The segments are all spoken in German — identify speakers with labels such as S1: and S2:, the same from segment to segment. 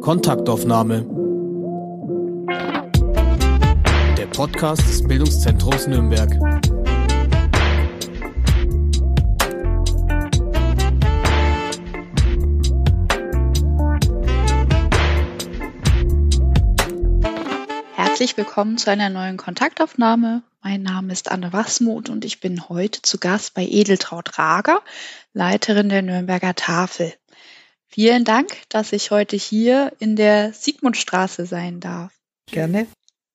S1: Kontaktaufnahme. Der Podcast des Bildungszentrums Nürnberg.
S2: Herzlich willkommen zu einer neuen Kontaktaufnahme. Mein Name ist Anne Wasmuth und ich bin heute zu Gast bei Edeltraut Rager, Leiterin der Nürnberger Tafel. Vielen Dank, dass ich heute hier in der Sigmundstraße sein darf.
S3: Gerne.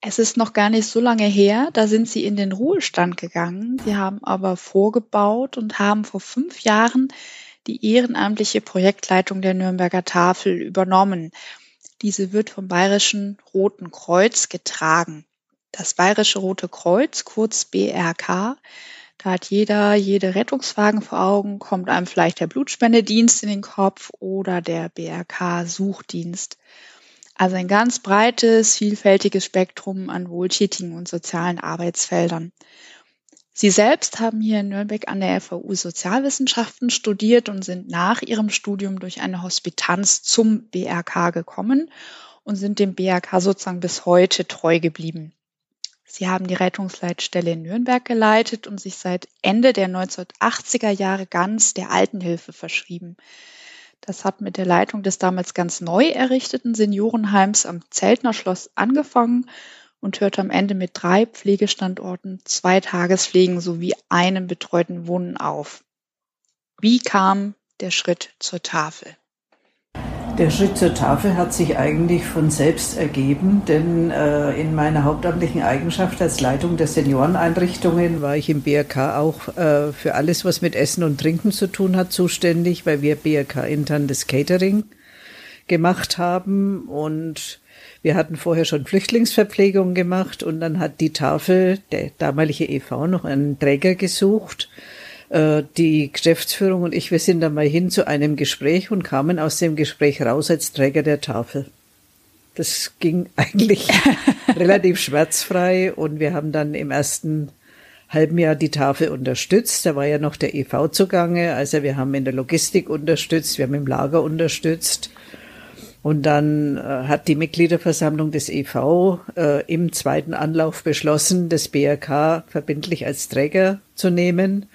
S2: Es ist noch gar nicht so lange her, da sind Sie in den Ruhestand gegangen. Sie haben aber vorgebaut und haben vor fünf Jahren die ehrenamtliche Projektleitung der Nürnberger Tafel übernommen. Diese wird vom Bayerischen Roten Kreuz getragen. Das Bayerische Rote Kreuz, kurz BRK, da hat jeder, jede Rettungswagen vor Augen, kommt einem vielleicht der Blutspendedienst in den Kopf oder der BRK-Suchdienst. Also ein ganz breites, vielfältiges Spektrum an wohltätigen und sozialen Arbeitsfeldern. Sie selbst haben hier in Nürnberg an der FAU Sozialwissenschaften studiert und sind nach ihrem Studium durch eine Hospitanz zum BRK gekommen und sind dem BRK sozusagen bis heute treu geblieben. Sie haben die Rettungsleitstelle in Nürnberg geleitet und sich seit Ende der 1980er Jahre ganz der Altenhilfe verschrieben. Das hat mit der Leitung des damals ganz neu errichteten Seniorenheims am Zeltner Schloss angefangen und hört am Ende mit drei Pflegestandorten, zwei Tagespflegen sowie einem betreuten Wohnen auf. Wie kam der Schritt zur Tafel?
S3: Der Schritt zur Tafel hat sich eigentlich von selbst ergeben, denn äh, in meiner hauptamtlichen Eigenschaft als Leitung der Senioreneinrichtungen war ich im BRK auch äh, für alles, was mit Essen und Trinken zu tun hat, zuständig, weil wir BRK intern das Catering gemacht haben. Und wir hatten vorher schon Flüchtlingsverpflegung gemacht und dann hat die Tafel, der damalige EV, noch einen Träger gesucht äh, die Geschäftsführung und ich, wir sind dann mal hin zu einem Gespräch und kamen aus dem Gespräch raus als Träger der Tafel. Das ging eigentlich relativ schmerzfrei und wir haben dann im ersten halben Jahr die Tafel unterstützt. Da war ja noch der EV zugange. Also wir haben in der Logistik unterstützt, wir haben im Lager unterstützt. Und dann äh, hat die Mitgliederversammlung des EV äh, im zweiten Anlauf beschlossen, das BRK verbindlich als Träger zu nehmen.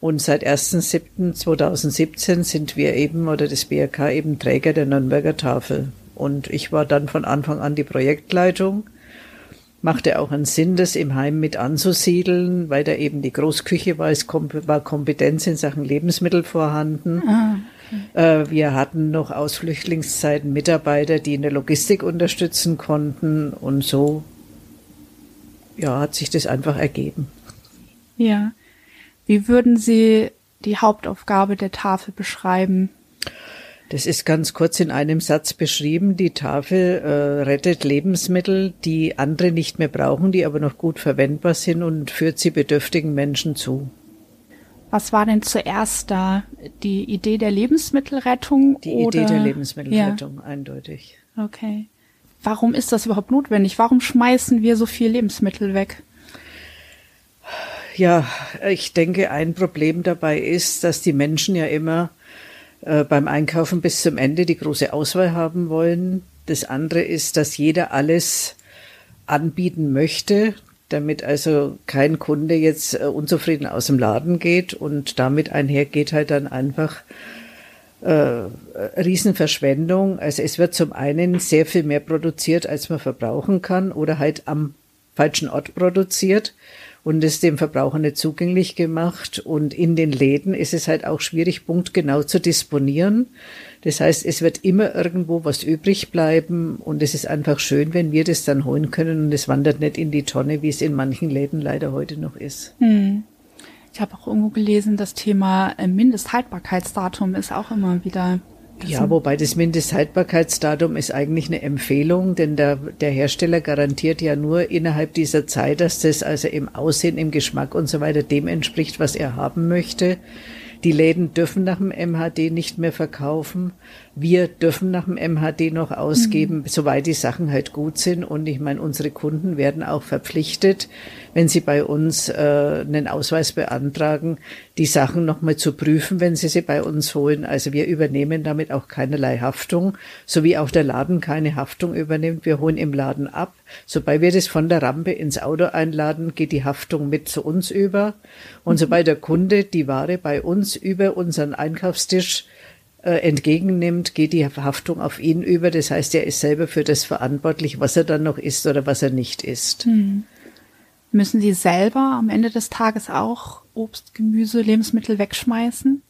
S3: Und seit 1.7.2017 sind wir eben oder das BRK eben Träger der Nürnberger Tafel. Und ich war dann von Anfang an die Projektleitung. Machte auch einen Sinn, das im Heim mit anzusiedeln, weil da eben die Großküche war, es war Kompetenz in Sachen Lebensmittel vorhanden. Ah. Äh, wir hatten noch aus Flüchtlingszeiten Mitarbeiter, die in der Logistik unterstützen konnten und so ja, hat sich das einfach ergeben.
S2: Ja. Wie würden Sie die Hauptaufgabe der Tafel beschreiben?
S3: Das ist ganz kurz in einem Satz beschrieben. Die Tafel äh, rettet Lebensmittel, die andere nicht mehr brauchen, die aber noch gut verwendbar sind und führt sie bedürftigen Menschen zu.
S2: Was war denn zuerst da? Die Idee der Lebensmittelrettung?
S3: Die oder? Idee der Lebensmittelrettung, ja. eindeutig.
S2: Okay. Warum ist das überhaupt notwendig? Warum schmeißen wir so viel Lebensmittel weg?
S3: Ja, ich denke, ein Problem dabei ist, dass die Menschen ja immer äh, beim Einkaufen bis zum Ende die große Auswahl haben wollen. Das andere ist, dass jeder alles anbieten möchte, damit also kein Kunde jetzt äh, unzufrieden aus dem Laden geht und damit einhergeht halt dann einfach äh, Riesenverschwendung. Also es wird zum einen sehr viel mehr produziert, als man verbrauchen kann oder halt am falschen Ort produziert und es dem Verbraucher nicht zugänglich gemacht. Und in den Läden ist es halt auch schwierig, punktgenau zu disponieren. Das heißt, es wird immer irgendwo was übrig bleiben und es ist einfach schön, wenn wir das dann holen können und es wandert nicht in die Tonne, wie es in manchen Läden leider heute noch ist. Hm.
S2: Ich habe auch irgendwo gelesen, das Thema äh, Mindesthaltbarkeitsdatum ist auch immer wieder
S3: ja, wobei das Mindesthaltbarkeitsdatum ist eigentlich eine Empfehlung, denn der, der Hersteller garantiert ja nur innerhalb dieser Zeit, dass das also im Aussehen, im Geschmack und so weiter dem entspricht, was er haben möchte. Die Läden dürfen nach dem MHD nicht mehr verkaufen, Wir dürfen nach dem MHD noch ausgeben, mhm. soweit die Sachen halt gut sind. Und ich meine, unsere Kunden werden auch verpflichtet, wenn sie bei uns äh, einen Ausweis beantragen, die Sachen nochmal zu prüfen, wenn sie sie bei uns holen. Also wir übernehmen damit auch keinerlei Haftung, so wie auch der Laden keine Haftung übernimmt. Wir holen im Laden ab. Sobald wir das von der Rampe ins Auto einladen, geht die Haftung mit zu uns über. Und mhm. sobald der Kunde die Ware bei uns über unseren Einkaufstisch entgegennimmt, geht die Haftung auf ihn über. Das heißt, er ist selber für das verantwortlich, was er dann noch isst oder was er nicht isst. Hm.
S2: Müssen Sie selber am Ende des Tages auch Obst, Gemüse, Lebensmittel wegschmeißen?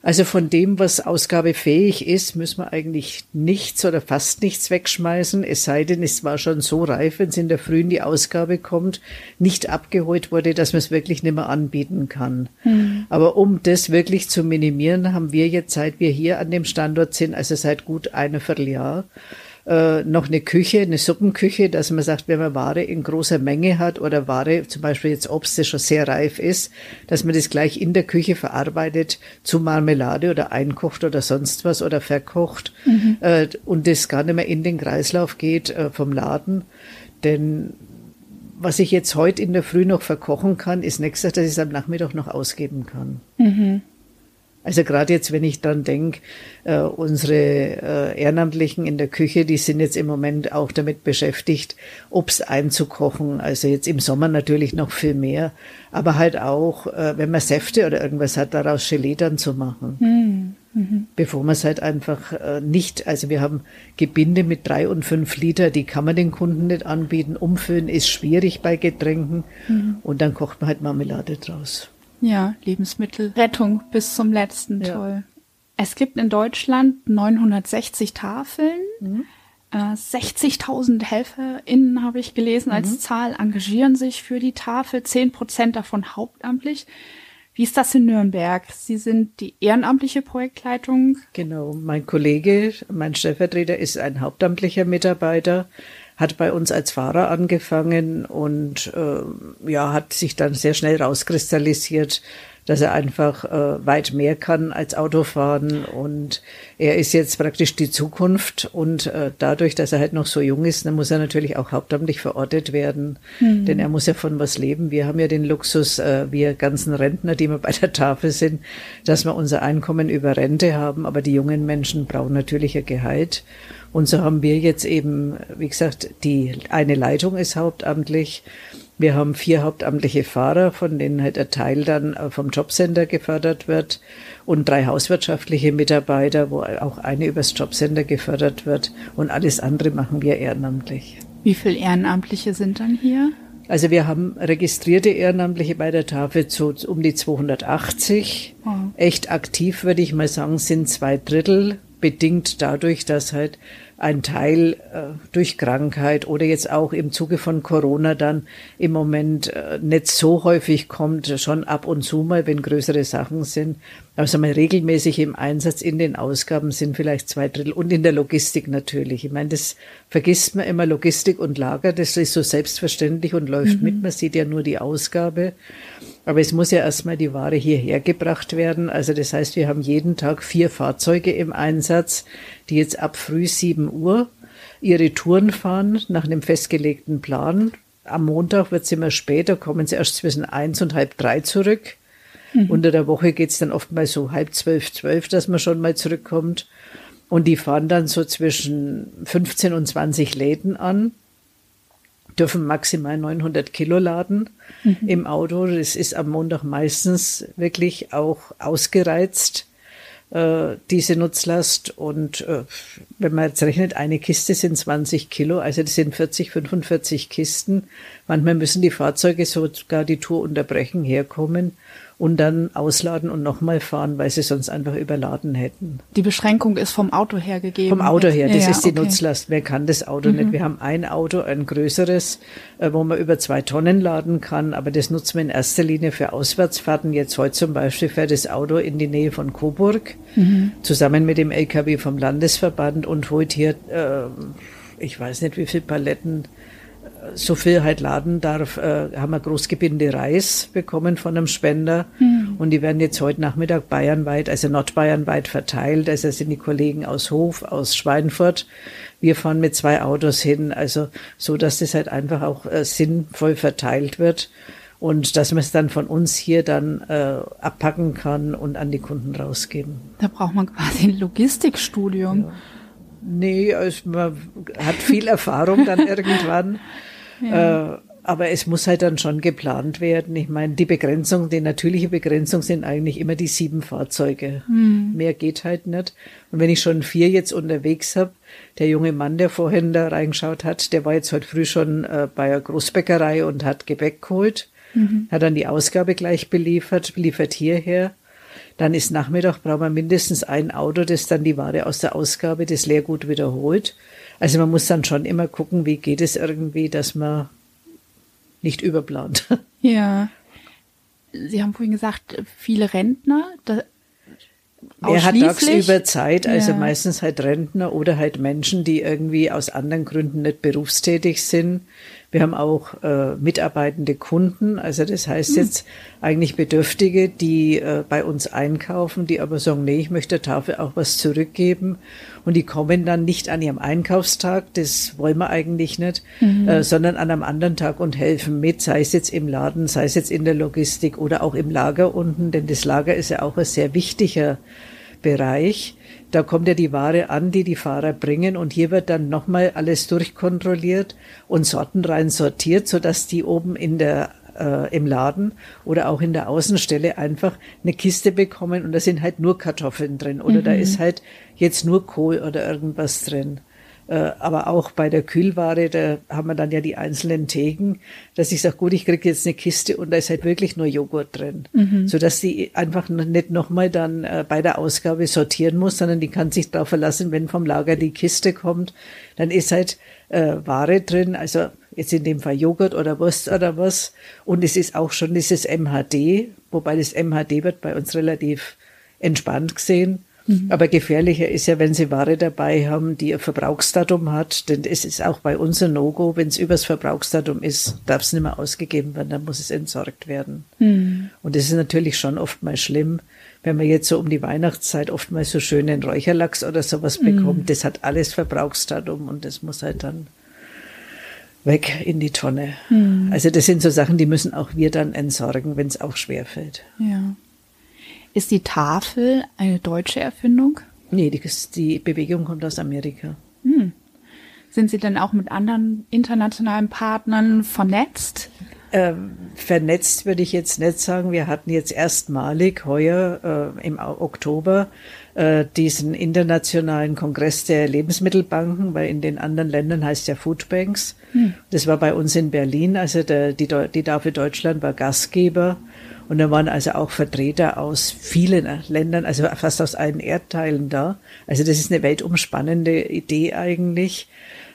S3: Also von dem, was ausgabefähig ist, müssen wir eigentlich nichts oder fast nichts wegschmeißen, es sei denn, es war schon so reif, wenn es in der Frühen die Ausgabe kommt, nicht abgeholt wurde, dass man es wirklich nicht mehr anbieten kann. Mhm. Aber um das wirklich zu minimieren, haben wir jetzt, seit wir hier an dem Standort sind, also seit gut einem Vierteljahr, äh, noch eine Küche, eine Suppenküche, dass man sagt, wenn man Ware in großer Menge hat oder Ware, zum Beispiel jetzt Obst, das schon sehr reif ist, dass man das gleich in der Küche verarbeitet zu Marmelade oder einkocht oder sonst was oder verkocht mhm. äh, und das gar nicht mehr in den Kreislauf geht äh, vom Laden. Denn was ich jetzt heute in der Früh noch verkochen kann, ist nächstes, dass ich es am Nachmittag noch ausgeben kann. Mhm. Also gerade jetzt, wenn ich dann denke, äh, unsere äh, Ehrenamtlichen in der Küche, die sind jetzt im Moment auch damit beschäftigt, Obst einzukochen. Also jetzt im Sommer natürlich noch viel mehr, aber halt auch, äh, wenn man Säfte oder irgendwas hat, daraus Gelee dann zu machen. Mhm. Mhm. Bevor man es halt einfach äh, nicht, also wir haben Gebinde mit drei und fünf Liter, die kann man den Kunden nicht anbieten. Umfüllen ist schwierig bei Getränken mhm. und dann kocht man halt Marmelade draus.
S2: Ja, Lebensmittelrettung bis zum letzten. Ja. Toll. Es gibt in Deutschland 960 Tafeln. Mhm. Äh, 60.000 HelferInnen habe ich gelesen als mhm. Zahl, engagieren sich für die Tafel, 10 Prozent davon hauptamtlich. Wie ist das in Nürnberg? Sie sind die ehrenamtliche Projektleitung.
S3: Genau, mein Kollege, mein Stellvertreter ist ein hauptamtlicher Mitarbeiter hat bei uns als Fahrer angefangen und äh, ja, hat sich dann sehr schnell rauskristallisiert, dass er einfach äh, weit mehr kann als Autofahren und er ist jetzt praktisch die Zukunft und äh, dadurch, dass er halt noch so jung ist, dann muss er natürlich auch hauptamtlich verortet werden, mhm. denn er muss ja von was leben. Wir haben ja den Luxus, äh, wir ganzen Rentner, die wir bei der Tafel sind, dass wir unser Einkommen über Rente haben, aber die jungen Menschen brauchen natürlich ein Gehalt. Und so haben wir jetzt eben, wie gesagt, die eine Leitung ist hauptamtlich. Wir haben vier hauptamtliche Fahrer, von denen halt ein Teil dann vom Jobcenter gefördert wird und drei hauswirtschaftliche Mitarbeiter, wo auch eine übers Jobcenter gefördert wird und alles andere machen wir ehrenamtlich.
S2: Wie viele Ehrenamtliche sind dann hier?
S3: Also wir haben registrierte Ehrenamtliche bei der Tafel zu um die 280. Oh. Echt aktiv würde ich mal sagen, sind zwei Drittel bedingt dadurch, dass halt ein Teil äh, durch Krankheit oder jetzt auch im Zuge von Corona dann im Moment äh, nicht so häufig kommt, schon ab und zu mal, wenn größere Sachen sind. Also mal regelmäßig im Einsatz in den Ausgaben sind vielleicht zwei Drittel und in der Logistik natürlich. Ich meine, das vergisst man immer, Logistik und Lager, das ist so selbstverständlich und läuft mhm. mit. Man sieht ja nur die Ausgabe. Aber es muss ja erstmal die Ware hierher gebracht werden. Also das heißt, wir haben jeden Tag vier Fahrzeuge im Einsatz, die jetzt ab früh sieben Uhr ihre Touren fahren nach einem festgelegten Plan. Am Montag wird es immer später, kommen sie erst zwischen eins und halb drei zurück. Mhm. Unter der Woche geht es dann oft mal so halb zwölf, zwölf, dass man schon mal zurückkommt. Und die fahren dann so zwischen 15 und 20 Läden an dürfen maximal 900 Kilo laden mhm. im Auto. Das ist am Montag meistens wirklich auch ausgereizt, äh, diese Nutzlast. Und äh, wenn man jetzt rechnet, eine Kiste sind 20 Kilo, also das sind 40, 45 Kisten. Manchmal müssen die Fahrzeuge sogar die Tour unterbrechen, herkommen und dann ausladen und nochmal fahren, weil sie sonst einfach überladen hätten.
S2: Die Beschränkung ist vom Auto her gegeben.
S3: Vom Auto her, das ja, ist die okay. Nutzlast. Wer kann das Auto mhm. nicht? Wir haben ein Auto, ein größeres, äh, wo man über zwei Tonnen laden kann, aber das nutzen wir in erster Linie für Auswärtsfahrten. Jetzt heute zum Beispiel fährt das Auto in die Nähe von Coburg, mhm. zusammen mit dem LKW vom Landesverband und holt hier, äh, ich weiß nicht wie viele Paletten, so viel halt laden darf, äh, haben wir Großgebinde Reis bekommen von einem Spender. Mhm. Und die werden jetzt heute Nachmittag bayernweit, also nordbayernweit verteilt. Also sind die Kollegen aus Hof, aus Schweinfurt. Wir fahren mit zwei Autos hin, also so, dass das halt einfach auch äh, sinnvoll verteilt wird und dass man es dann von uns hier dann äh, abpacken kann und an die Kunden rausgeben.
S2: Da braucht man quasi ein Logistikstudium.
S3: Ja. Nee, also man hat viel Erfahrung dann irgendwann. Ja. Äh, aber es muss halt dann schon geplant werden. Ich meine, die Begrenzung, die natürliche Begrenzung sind eigentlich immer die sieben Fahrzeuge. Hm. Mehr geht halt nicht. Und wenn ich schon vier jetzt unterwegs habe, der junge Mann, der vorhin da reingeschaut hat, der war jetzt heute früh schon äh, bei einer Großbäckerei und hat Gebäck geholt, mhm. hat dann die Ausgabe gleich beliefert, liefert hierher. Dann ist Nachmittag, braucht man mindestens ein Auto, das dann die Ware aus der Ausgabe, das Leergut wiederholt. Also man muss dann schon immer gucken, wie geht es irgendwie, dass man nicht überplant.
S2: Ja. Sie haben vorhin gesagt, viele Rentner.
S3: Da, er hat tagsüber Zeit, also ja. meistens halt Rentner oder halt Menschen, die irgendwie aus anderen Gründen nicht berufstätig sind. Wir haben auch äh, mitarbeitende Kunden, also das heißt hm. jetzt eigentlich Bedürftige, die äh, bei uns einkaufen, die aber sagen, nee, ich möchte der Tafel auch was zurückgeben. Und die kommen dann nicht an ihrem Einkaufstag, das wollen wir eigentlich nicht, mhm. äh, sondern an einem anderen Tag und helfen mit, sei es jetzt im Laden, sei es jetzt in der Logistik oder auch im Lager unten, denn das Lager ist ja auch ein sehr wichtiger Bereich. Da kommt ja die Ware an, die die Fahrer bringen und hier wird dann nochmal alles durchkontrolliert und sortenrein sortiert, sodass die oben in der äh, im Laden oder auch in der Außenstelle einfach eine Kiste bekommen und da sind halt nur Kartoffeln drin oder mhm. da ist halt jetzt nur Kohl oder irgendwas drin. Äh, aber auch bei der Kühlware, da haben wir dann ja die einzelnen Theken, dass ich sage, gut, ich kriege jetzt eine Kiste und da ist halt wirklich nur Joghurt drin, mhm. sodass die einfach nicht nochmal dann äh, bei der Ausgabe sortieren muss, sondern die kann sich darauf verlassen, wenn vom Lager die Kiste kommt, dann ist halt äh, Ware drin, also jetzt in dem Fall Joghurt oder Wurst oder was. Und es ist auch schon dieses MHD, wobei das MHD wird bei uns relativ entspannt gesehen. Mhm. Aber gefährlicher ist ja, wenn Sie Ware dabei haben, die ein Verbrauchsdatum hat. Denn es ist auch bei uns ein No-Go. Wenn es übers Verbrauchsdatum ist, darf es nicht mehr ausgegeben werden, dann muss es entsorgt werden. Mhm. Und das ist natürlich schon oftmals schlimm, wenn man jetzt so um die Weihnachtszeit oftmals so schönen Räucherlachs oder sowas mhm. bekommt. Das hat alles Verbrauchsdatum und das muss halt dann weg in die Tonne. Mhm. Also das sind so Sachen, die müssen auch wir dann entsorgen, wenn es auch schwer fällt.
S2: Ja. Ist die Tafel eine deutsche Erfindung?
S3: Nee, die, die Bewegung kommt aus Amerika.
S2: Hm. Sind Sie denn auch mit anderen internationalen Partnern vernetzt?
S3: Ähm, vernetzt würde ich jetzt nicht sagen. Wir hatten jetzt erstmalig heuer äh, im Oktober äh, diesen internationalen Kongress der Lebensmittelbanken, weil in den anderen Ländern heißt ja Foodbanks. Hm. Das war bei uns in Berlin, also der, die, die Tafel Deutschland war Gastgeber. Und da waren also auch Vertreter aus vielen Ländern, also fast aus allen Erdteilen da. Also das ist eine weltumspannende Idee eigentlich,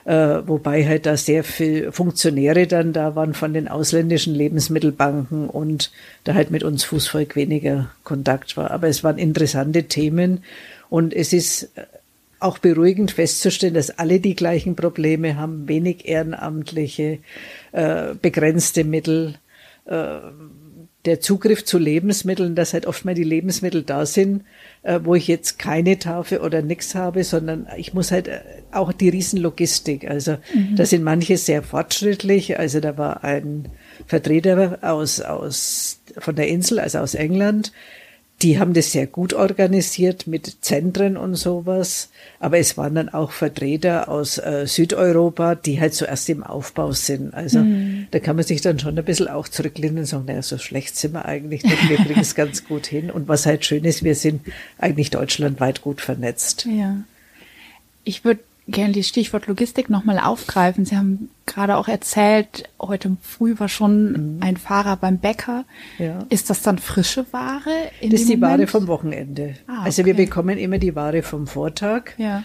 S3: äh, wobei halt da sehr viel Funktionäre dann da waren von den ausländischen Lebensmittelbanken und da halt mit uns Fußvolk weniger Kontakt war. Aber es waren interessante Themen und es ist auch beruhigend festzustellen, dass alle die gleichen Probleme haben, wenig Ehrenamtliche, äh, begrenzte Mittel, äh, der Zugriff zu Lebensmitteln, dass halt oft mal die Lebensmittel da sind, äh, wo ich jetzt keine Tafel oder nichts habe, sondern ich muss halt äh, auch die Riesenlogistik. Also mhm. da sind manche sehr fortschrittlich. Also da war ein Vertreter aus, aus, von der Insel, also aus England, die haben das sehr gut organisiert mit Zentren und sowas. Aber es waren dann auch Vertreter aus äh, Südeuropa, die halt zuerst im Aufbau sind. Also mhm. da kann man sich dann schon ein bisschen auch zurücklehnen und sagen, naja, so schlecht sind wir eigentlich nicht. Wir bringen es ganz gut hin. Und was halt schön ist, wir sind eigentlich deutschlandweit gut vernetzt.
S2: Ja. Ich würde gerne die Stichwort Logistik nochmal aufgreifen. Sie haben gerade auch erzählt, heute früh war schon mhm. ein Fahrer beim Bäcker. Ja. Ist das dann frische Ware?
S3: das ist die Moment? Ware vom Wochenende. Ah, also okay. wir bekommen immer die Ware vom Vortag. Ja.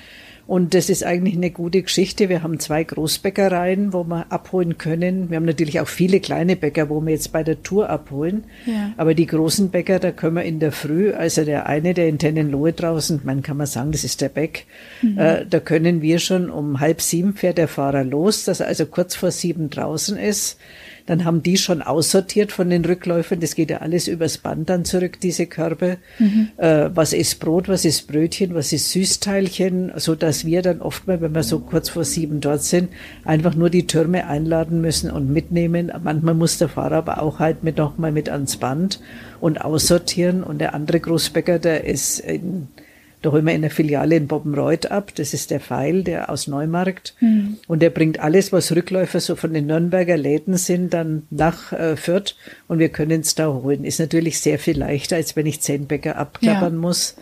S3: Und das ist eigentlich eine gute Geschichte. Wir haben zwei Großbäckereien, wo wir abholen können. Wir haben natürlich auch viele kleine Bäcker, wo wir jetzt bei der Tour abholen. Ja. Aber die großen Bäcker, da können wir in der Früh, also der eine, der in Tennenlohe draußen, man kann man sagen, das ist der Beck, mhm. äh, da können wir schon um halb sieben fährt der Fahrer los, dass er also kurz vor sieben draußen ist. Dann haben die schon aussortiert von den Rückläufern. Das geht ja alles übers Band dann zurück, diese Körbe. Mhm. Äh, was ist Brot, was ist Brötchen, was ist Süßteilchen, so dass wir dann oft mal, wenn wir so kurz vor sieben dort sind, einfach nur die Türme einladen müssen und mitnehmen. Manchmal muss der Fahrer aber auch halt mit nochmal mit ans Band und aussortieren. Und der andere Großbäcker, der ist in da holen wir in der Filiale in Bobbenreuth ab. Das ist der Pfeil, der aus Neumarkt. Mhm. Und der bringt alles, was Rückläufer so von den Nürnberger Läden sind, dann nach äh, Fürth. Und wir können es da holen. Ist natürlich sehr viel leichter, als wenn ich zehn Bäcker abklappern ja. muss.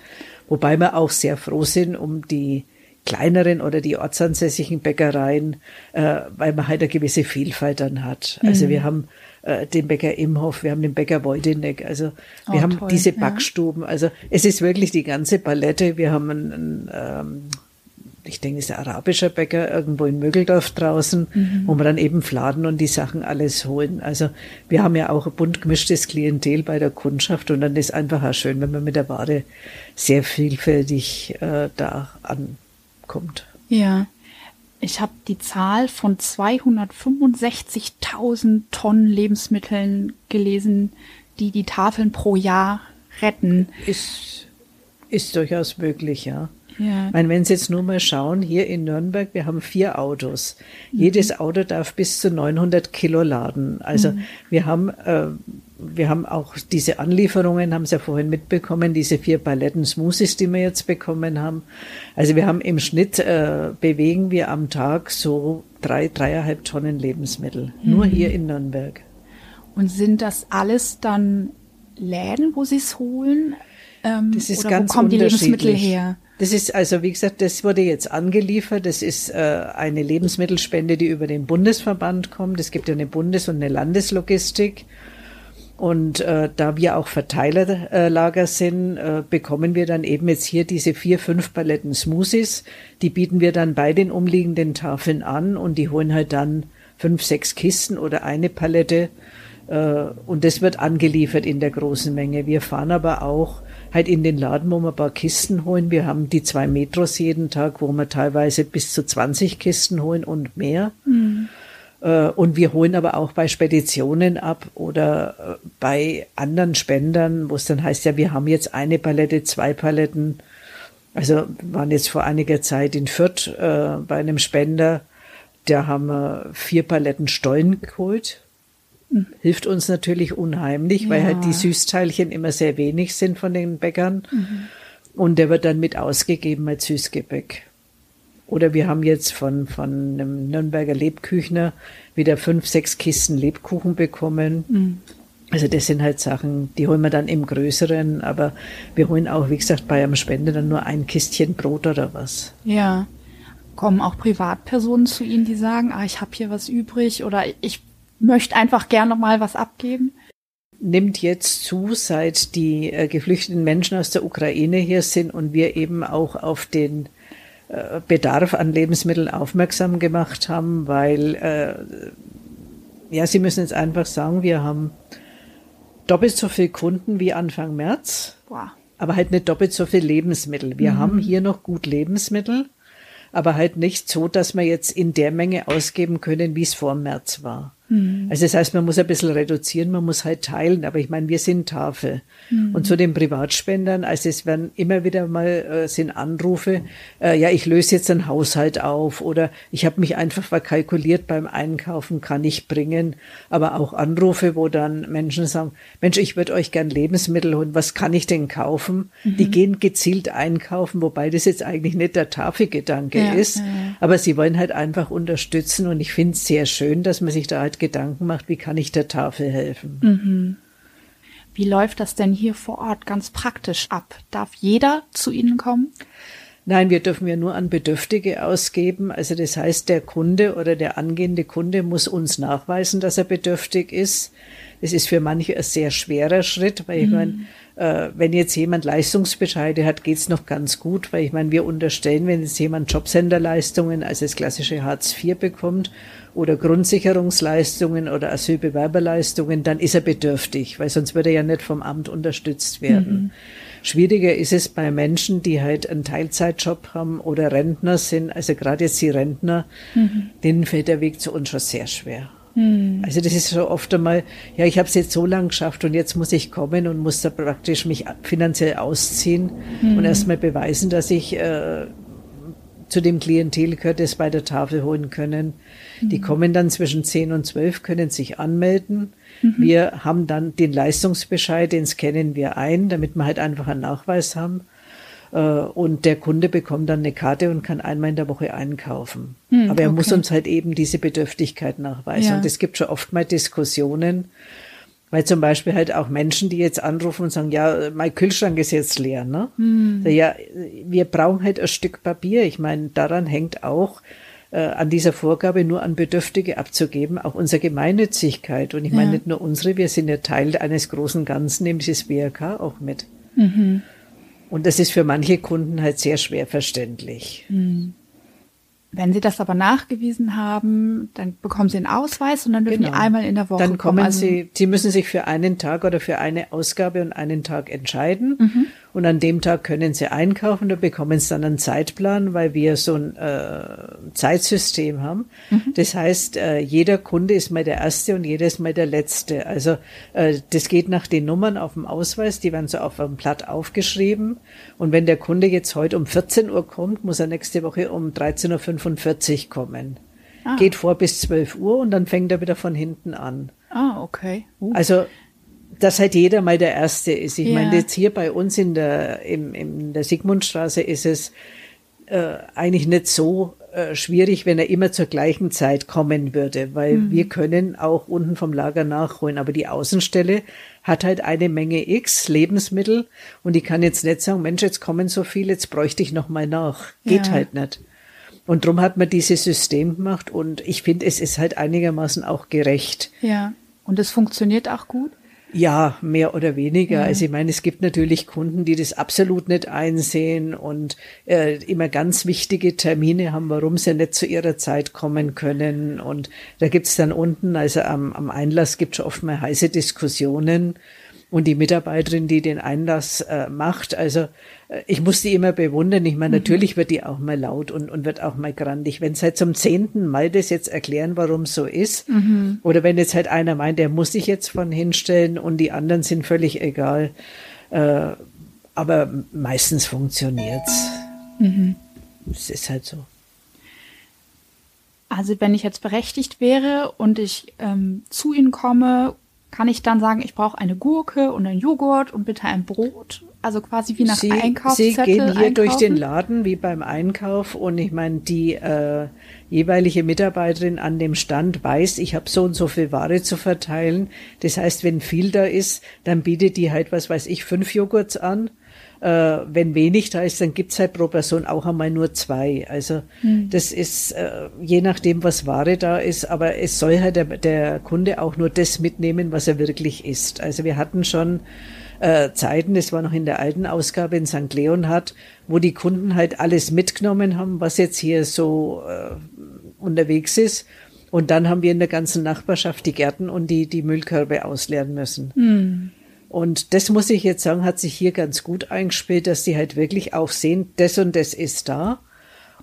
S3: Wobei wir auch sehr froh sind um die kleineren oder die ortsansässigen Bäckereien, äh, weil man halt eine gewisse Vielfalt dann hat. Also mhm. wir haben äh, den Bäcker Imhoff, wir haben den Bäcker Wojdenek, also wir oh, haben toll, diese Backstuben. Ja. Also es ist wirklich die ganze Palette. Wir haben einen, einen ähm, ich denke, es ist ein arabischer Bäcker irgendwo in Mögeldorf draußen, mhm. wo wir dann eben Fladen und die Sachen alles holen. Also wir haben ja auch ein bunt gemischtes Klientel bei der Kundschaft und dann ist einfach auch schön, wenn man mit der Ware sehr vielfältig äh, da ankommt.
S2: Ja. Ich habe die Zahl von 265.000 Tonnen Lebensmitteln gelesen, die die Tafeln pro Jahr retten.
S3: Ist, ist durchaus möglich, ja. Ja. Ich meine, wenn Sie jetzt nur mal schauen, hier in Nürnberg, wir haben vier Autos. Mhm. Jedes Auto darf bis zu 900 Kilo laden. Also mhm. wir haben äh, wir haben auch diese Anlieferungen, haben Sie ja vorhin mitbekommen, diese vier Paletten Smoothies, die wir jetzt bekommen haben. Also wir haben im Schnitt, äh, bewegen wir am Tag so drei, dreieinhalb Tonnen Lebensmittel. Mhm. Nur hier in Nürnberg.
S2: Und sind das alles dann Läden, wo Sie es holen?
S3: Ähm, das ist oder ganz wo kommen die Lebensmittel her? Das ist also, wie gesagt, das wurde jetzt angeliefert. Das ist äh, eine Lebensmittelspende, die über den Bundesverband kommt. Es gibt ja eine Bundes- und eine Landeslogistik. Und äh, da wir auch Verteilerlager sind, äh, bekommen wir dann eben jetzt hier diese vier, fünf Paletten Smoothies. Die bieten wir dann bei den umliegenden Tafeln an und die holen halt dann fünf, sechs Kisten oder eine Palette. Äh, und das wird angeliefert in der großen Menge. Wir fahren aber auch halt in den Laden, wo wir ein paar Kisten holen. Wir haben die zwei Metros jeden Tag, wo wir teilweise bis zu 20 Kisten holen und mehr. Mhm. Äh, und wir holen aber auch bei Speditionen ab oder äh, bei anderen Spendern, wo es dann heißt, ja, wir haben jetzt eine Palette, zwei Paletten. Also waren jetzt vor einiger Zeit in Fürth äh, bei einem Spender, da haben wir vier Paletten Stollen geholt. Hm. Hilft uns natürlich unheimlich, ja. weil halt die Süßteilchen immer sehr wenig sind von den Bäckern. Mhm. Und der wird dann mit ausgegeben als Süßgebäck. Oder wir haben jetzt von, von einem Nürnberger Lebküchner wieder fünf, sechs Kisten Lebkuchen bekommen. Mhm. Also das sind halt Sachen, die holen wir dann im Größeren, aber wir holen auch, wie gesagt, bei einem Spender dann nur ein Kistchen Brot oder was.
S2: Ja. Kommen auch Privatpersonen zu Ihnen, die sagen, ah, ich habe hier was übrig oder ich möchte einfach gerne mal was abgeben?
S3: Nimmt jetzt zu, seit die äh, geflüchteten Menschen aus der Ukraine hier sind und wir eben auch auf den Bedarf an Lebensmitteln aufmerksam gemacht haben, weil äh, ja, Sie müssen jetzt einfach sagen, wir haben doppelt so viel Kunden wie Anfang März, wow. aber halt nicht doppelt so viel Lebensmittel. Wir mhm. haben hier noch gut Lebensmittel, aber halt nicht so, dass wir jetzt in der Menge ausgeben können, wie es vor März war. Mhm. Also das heißt, man muss ein bisschen reduzieren, man muss halt teilen. Aber ich meine, wir sind Tafel. Mhm. Und zu den Privatspendern, also es werden immer wieder mal äh, sind Anrufe, äh, ja, ich löse jetzt einen Haushalt auf oder ich habe mich einfach verkalkuliert beim Einkaufen, kann ich bringen. Aber auch Anrufe, wo dann Menschen sagen, Mensch, ich würde euch gern Lebensmittel holen, was kann ich denn kaufen? Mhm. Die gehen gezielt einkaufen, wobei das jetzt eigentlich nicht der Tafelgedanke ja, ist. Ja. Aber sie wollen halt einfach unterstützen und ich finde es sehr schön, dass man sich da halt Gedanken macht, wie kann ich der Tafel helfen. Mhm.
S2: Wie läuft das denn hier vor Ort ganz praktisch ab? Darf jeder zu Ihnen kommen?
S3: Nein, wir dürfen ja nur an Bedürftige ausgeben. Also das heißt, der Kunde oder der angehende Kunde muss uns nachweisen, dass er bedürftig ist. es ist für manche ein sehr schwerer Schritt, weil ich mhm. meine, äh, wenn jetzt jemand Leistungsbescheide hat, geht's noch ganz gut, weil ich meine, wir unterstellen, wenn jetzt jemand Jobcenterleistungen, also das klassische Hartz IV bekommt oder Grundsicherungsleistungen oder Asylbewerberleistungen, dann ist er bedürftig, weil sonst würde er ja nicht vom Amt unterstützt werden. Mhm. Schwieriger ist es bei Menschen, die halt einen Teilzeitjob haben oder Rentner sind. Also gerade jetzt die Rentner, mhm. denen fällt der Weg zu uns schon sehr schwer. Mhm. Also das ist so oft einmal, ja, ich habe es jetzt so lange geschafft und jetzt muss ich kommen und muss da praktisch mich finanziell ausziehen mhm. und erstmal beweisen, dass ich äh, zu dem Klientel gehört, das bei der Tafel holen können. Die mhm. kommen dann zwischen 10 und 12, können sich anmelden. Mhm. Wir haben dann den Leistungsbescheid, den scannen wir ein, damit wir halt einfach einen Nachweis haben. Äh, und der Kunde bekommt dann eine Karte und kann einmal in der Woche einkaufen. Mhm, Aber er okay. muss uns halt eben diese Bedürftigkeit nachweisen. Ja. Und es gibt schon oft mal Diskussionen, weil zum Beispiel halt auch Menschen, die jetzt anrufen und sagen, ja, mein Kühlschrank ist jetzt leer, ne? Mhm. Ja, wir brauchen halt ein Stück Papier. Ich meine, daran hängt auch an dieser Vorgabe nur an Bedürftige abzugeben, auch unsere Gemeinnützigkeit. Und ich ja. meine nicht nur unsere, wir sind ja Teil eines großen Ganzen, nämlich das BRK auch mit. Mhm. Und das ist für manche Kunden halt sehr schwer verständlich. Mhm.
S2: Wenn Sie das aber nachgewiesen haben, dann bekommen Sie einen Ausweis und dann dürfen genau. die einmal in der Woche
S3: Dann kommen also Sie, Sie müssen sich für einen Tag oder für eine Ausgabe und einen Tag entscheiden. Mhm. Und an dem Tag können Sie einkaufen, da bekommen Sie dann einen Zeitplan, weil wir so ein äh, Zeitsystem haben. Mhm. Das heißt, äh, jeder Kunde ist mal der Erste und jeder ist mal der Letzte. Also äh, das geht nach den Nummern auf dem Ausweis, die werden so auf einem Blatt aufgeschrieben. Und wenn der Kunde jetzt heute um 14 Uhr kommt, muss er nächste Woche um 13.45 Uhr kommen. Ah. Geht vor bis 12 Uhr und dann fängt er wieder von hinten an.
S2: Ah, okay.
S3: Uh. Also dass halt jeder mal der Erste ist. Ich ja. meine, jetzt hier bei uns in der, im, in der Sigmundstraße ist es äh, eigentlich nicht so äh, schwierig, wenn er immer zur gleichen Zeit kommen würde, weil mhm. wir können auch unten vom Lager nachholen. Aber die Außenstelle hat halt eine Menge X Lebensmittel und die kann jetzt nicht sagen, Mensch, jetzt kommen so viele, jetzt bräuchte ich noch mal nach. Geht ja. halt nicht. Und drum hat man dieses System gemacht und ich finde, es ist halt einigermaßen auch gerecht.
S2: Ja. Und es funktioniert auch gut?
S3: Ja, mehr oder weniger. Ja. Also ich meine, es gibt natürlich Kunden, die das absolut nicht einsehen und äh, immer ganz wichtige Termine haben, warum sie nicht zu ihrer Zeit kommen können. Und da gibt's dann unten, also am, am Einlass gibt es oft mal heiße Diskussionen und die Mitarbeiterin, die den Einlass äh, macht, also äh, ich muss die immer bewundern. Ich meine, mhm. natürlich wird die auch mal laut und, und wird auch mal grandig. Wenn sie halt zum zehnten Mal das jetzt erklären, warum so ist, mhm. oder wenn jetzt halt einer meint, der muss sich jetzt von hinstellen und die anderen sind völlig egal. Äh, aber meistens funktioniert's. Mhm. Es ist halt so.
S2: Also wenn ich jetzt berechtigt wäre und ich ähm, zu Ihnen komme kann ich dann sagen, ich brauche eine Gurke und einen Joghurt und bitte ein Brot? Also quasi wie nach Sie, Einkaufszettel
S3: Sie gehen hier
S2: einkaufen?
S3: durch den Laden wie beim Einkauf und ich meine, die äh, jeweilige Mitarbeiterin an dem Stand weiß, ich habe so und so viel Ware zu verteilen. Das heißt, wenn viel da ist, dann bietet die halt, was weiß ich, fünf Joghurts an äh, wenn wenig da ist, dann gibt's halt pro Person auch einmal nur zwei. Also mhm. das ist äh, je nachdem, was Ware da ist, aber es soll halt der, der Kunde auch nur das mitnehmen, was er wirklich isst. Also wir hatten schon äh, Zeiten, das war noch in der alten Ausgabe in St. Leonhard, wo die Kunden halt alles mitgenommen haben, was jetzt hier so äh, unterwegs ist. Und dann haben wir in der ganzen Nachbarschaft die Gärten und die, die Müllkörbe ausleeren müssen. Mhm. Und das muss ich jetzt sagen, hat sich hier ganz gut eingespielt, dass die halt wirklich auch sehen, das und das ist da.